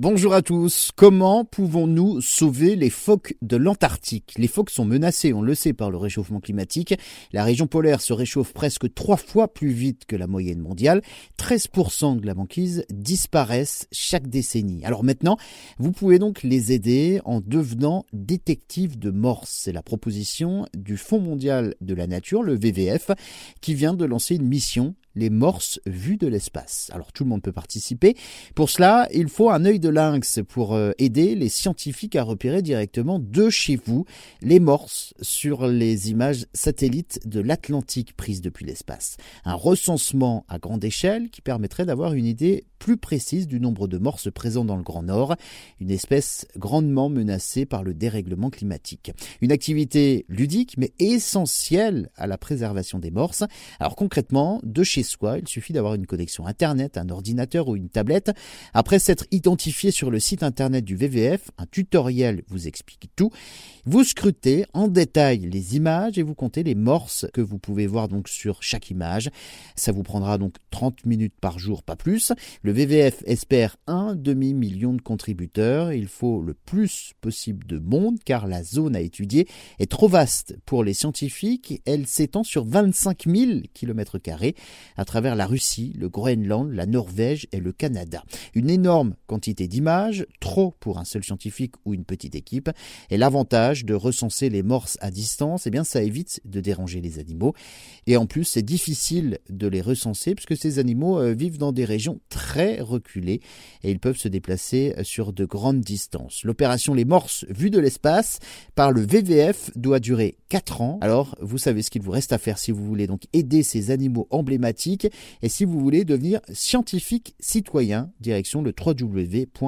Bonjour à tous. Comment pouvons-nous sauver les phoques de l'Antarctique? Les phoques sont menacés, on le sait, par le réchauffement climatique. La région polaire se réchauffe presque trois fois plus vite que la moyenne mondiale. 13% de la banquise disparaissent chaque décennie. Alors maintenant, vous pouvez donc les aider en devenant détectives de morse. C'est la proposition du Fonds mondial de la nature, le WWF, qui vient de lancer une mission les morses vues de l'espace. Alors tout le monde peut participer. Pour cela, il faut un œil de lynx pour euh, aider les scientifiques à repérer directement de chez vous les morses sur les images satellites de l'Atlantique prises depuis l'espace. Un recensement à grande échelle qui permettrait d'avoir une idée plus précise du nombre de morses présents dans le Grand Nord, une espèce grandement menacée par le dérèglement climatique. Une activité ludique mais essentielle à la préservation des morses. Alors concrètement, de chez soi. Il suffit d'avoir une connexion Internet, un ordinateur ou une tablette. Après s'être identifié sur le site Internet du VVF, un tutoriel vous explique tout. Vous scrutez en détail les images et vous comptez les morses que vous pouvez voir donc sur chaque image. Ça vous prendra donc 30 minutes par jour, pas plus. Le VVF espère un demi-million de contributeurs. Il faut le plus possible de monde car la zone à étudier est trop vaste pour les scientifiques. Elle s'étend sur 25 000 km à travers la Russie, le Groenland, la Norvège et le Canada. Une énorme quantité d'images, trop pour un seul scientifique ou une petite équipe, et l'avantage de recenser les morses à distance, eh bien ça évite de déranger les animaux. Et en plus, c'est difficile de les recenser puisque ces animaux euh, vivent dans des régions très reculées et ils peuvent se déplacer sur de grandes distances. L'opération Les Morses vues de l'espace par le VVF doit durer 4 ans. Alors, vous savez ce qu'il vous reste à faire si vous voulez donc aider ces animaux emblématiques et si vous voulez devenir scientifique citoyen, direction le www.vvf.org.